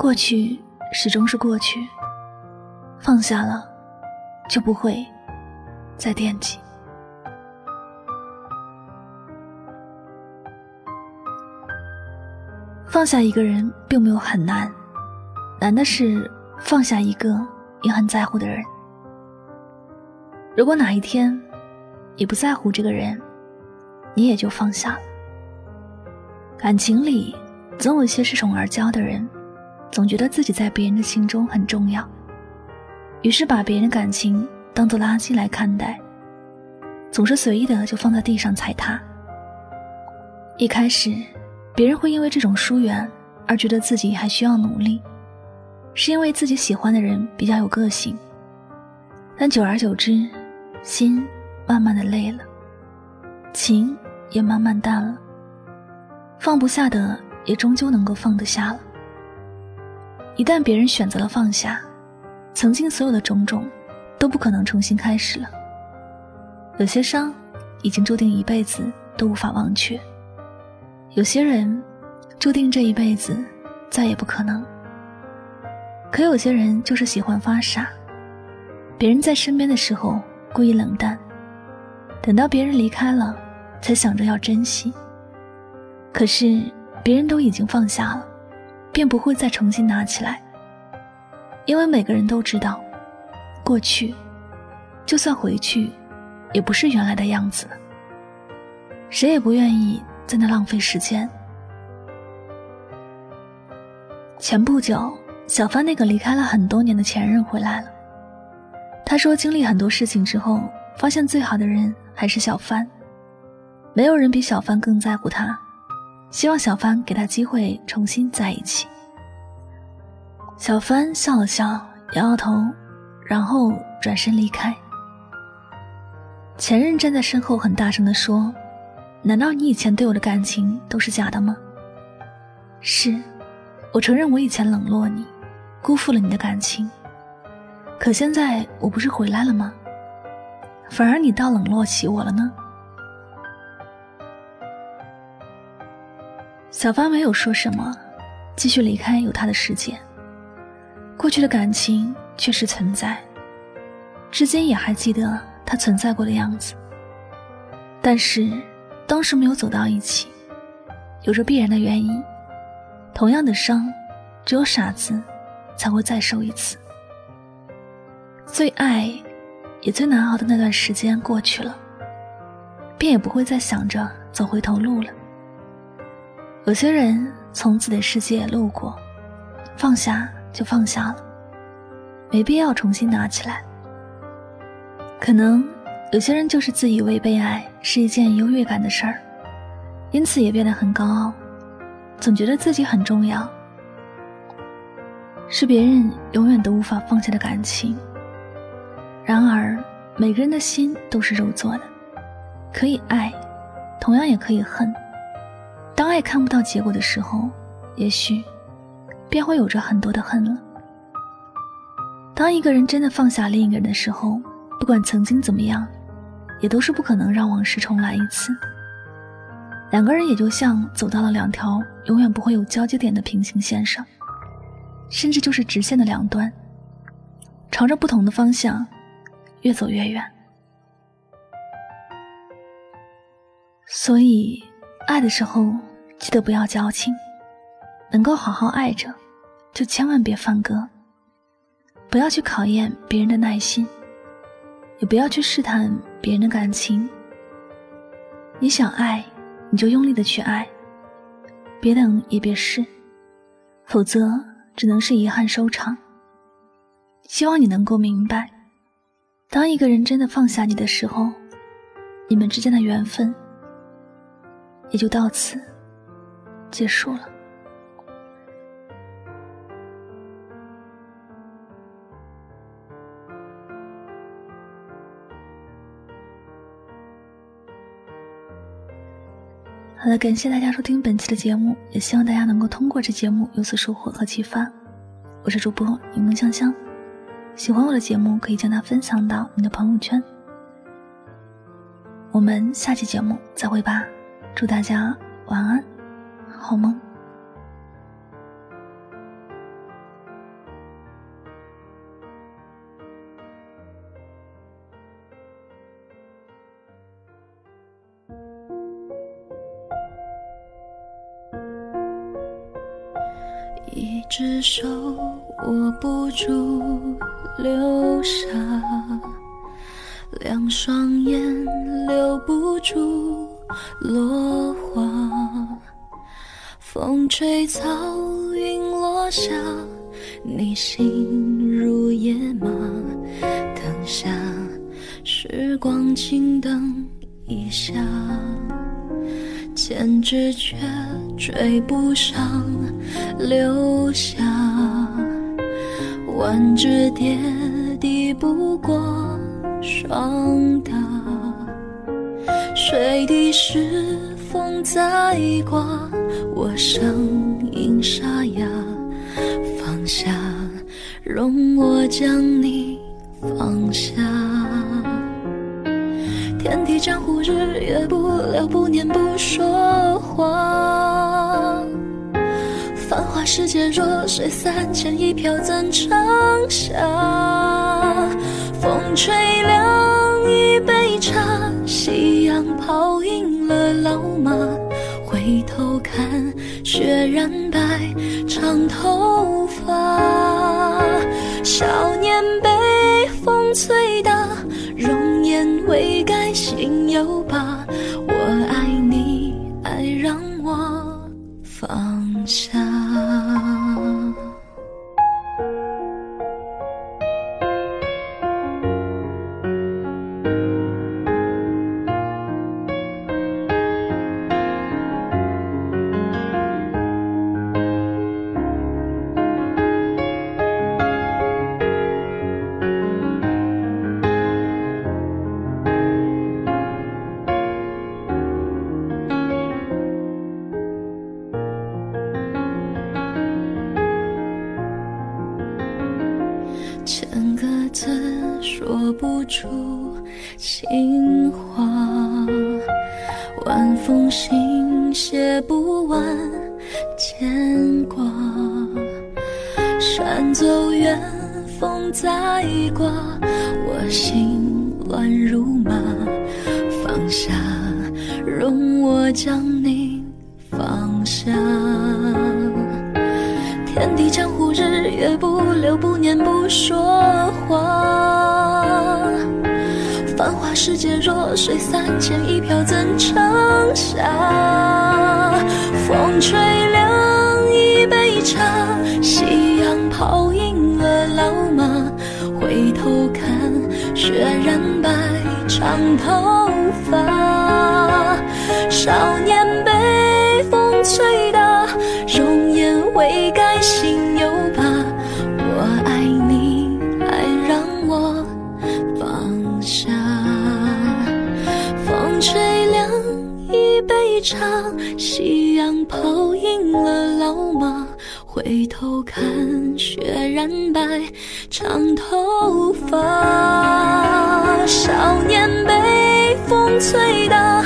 过去始终是过去，放下了，就不会再惦记。放下一个人并没有很难，难的是放下一个你很在乎的人。如果哪一天你不在乎这个人，你也就放下了。感情里总有一些恃宠而骄的人，总觉得自己在别人的心中很重要，于是把别人感情当做垃圾来看待，总是随意的就放在地上踩踏。一开始。别人会因为这种疏远而觉得自己还需要努力，是因为自己喜欢的人比较有个性。但久而久之，心慢慢的累了，情也慢慢淡了，放不下的也终究能够放得下了。一旦别人选择了放下，曾经所有的种种都不可能重新开始了。有些伤已经注定一辈子都无法忘却。有些人注定这一辈子再也不可能，可有些人就是喜欢发傻。别人在身边的时候故意冷淡，等到别人离开了，才想着要珍惜。可是别人都已经放下了，便不会再重新拿起来，因为每个人都知道，过去就算回去，也不是原来的样子。谁也不愿意。在那浪费时间。前不久，小帆那个离开了很多年的前任回来了。他说，经历很多事情之后，发现最好的人还是小帆。没有人比小帆更在乎他，希望小帆给他机会重新在一起。小帆笑了笑，摇摇头，然后转身离开。前任站在身后，很大声的说。难道你以前对我的感情都是假的吗？是，我承认我以前冷落你，辜负了你的感情。可现在我不是回来了吗？反而你倒冷落起我了呢？小芳没有说什么，继续离开有他的世界。过去的感情确实存在，至今也还记得他存在过的样子，但是。当时没有走到一起，有着必然的原因。同样的伤，只有傻子才会再受一次。最爱，也最难熬的那段时间过去了，便也不会再想着走回头路了。有些人从自己的世界路过，放下就放下了，没必要重新拿起来。可能。有些人就是自以为被爱是一件优越感的事儿，因此也变得很高傲，总觉得自己很重要，是别人永远都无法放下的感情。然而，每个人的心都是肉做的，可以爱，同样也可以恨。当爱看不到结果的时候，也许便会有着很多的恨了。当一个人真的放下另一个人的时候，不管曾经怎么样。也都是不可能让往事重来一次。两个人也就像走到了两条永远不会有交接点的平行线上，甚至就是直线的两端，朝着不同的方向越走越远。所以，爱的时候记得不要矫情，能够好好爱着，就千万别放歌，不要去考验别人的耐心。也不要去试探别人的感情。你想爱，你就用力的去爱，别等也别试，否则只能是遗憾收场。希望你能够明白，当一个人真的放下你的时候，你们之间的缘分也就到此结束了。好了，感谢大家收听本期的节目，也希望大家能够通过这节目有所收获和启发。我是主播柠檬香香，喜欢我的节目可以将它分享到你的朋友圈。我们下期节目再会吧，祝大家晚安，好吗？一只手握不住流沙两双眼留不住落花。风吹草，云落下，你心如野马。等下，时光轻灯一下，千纸却追不上流霞。万只蝶抵不过霜打，水滴是风在刮。我声音沙哑，放下，容我将你放下。天地江湖，日月不留，不念不说话。繁华世界，弱水三千，一瓢怎盛下？风吹凉一杯茶，夕阳泡赢了老马。回头看，雪染白长头发。少年被风吹大，容颜未改心有千个字说不出情话，晚风信写不完牵挂。山走远，风在刮，我心乱如麻。放下，容我将你放下。天地江湖也，不留，不念不说话。繁华世界，弱水三千，一瓢怎盛下？风吹凉一杯茶，夕阳泡赢了老马。回头看，雪染白长头发。少年场，夕阳泡赢了老马。回头看，雪染白长头发。少年被风吹大，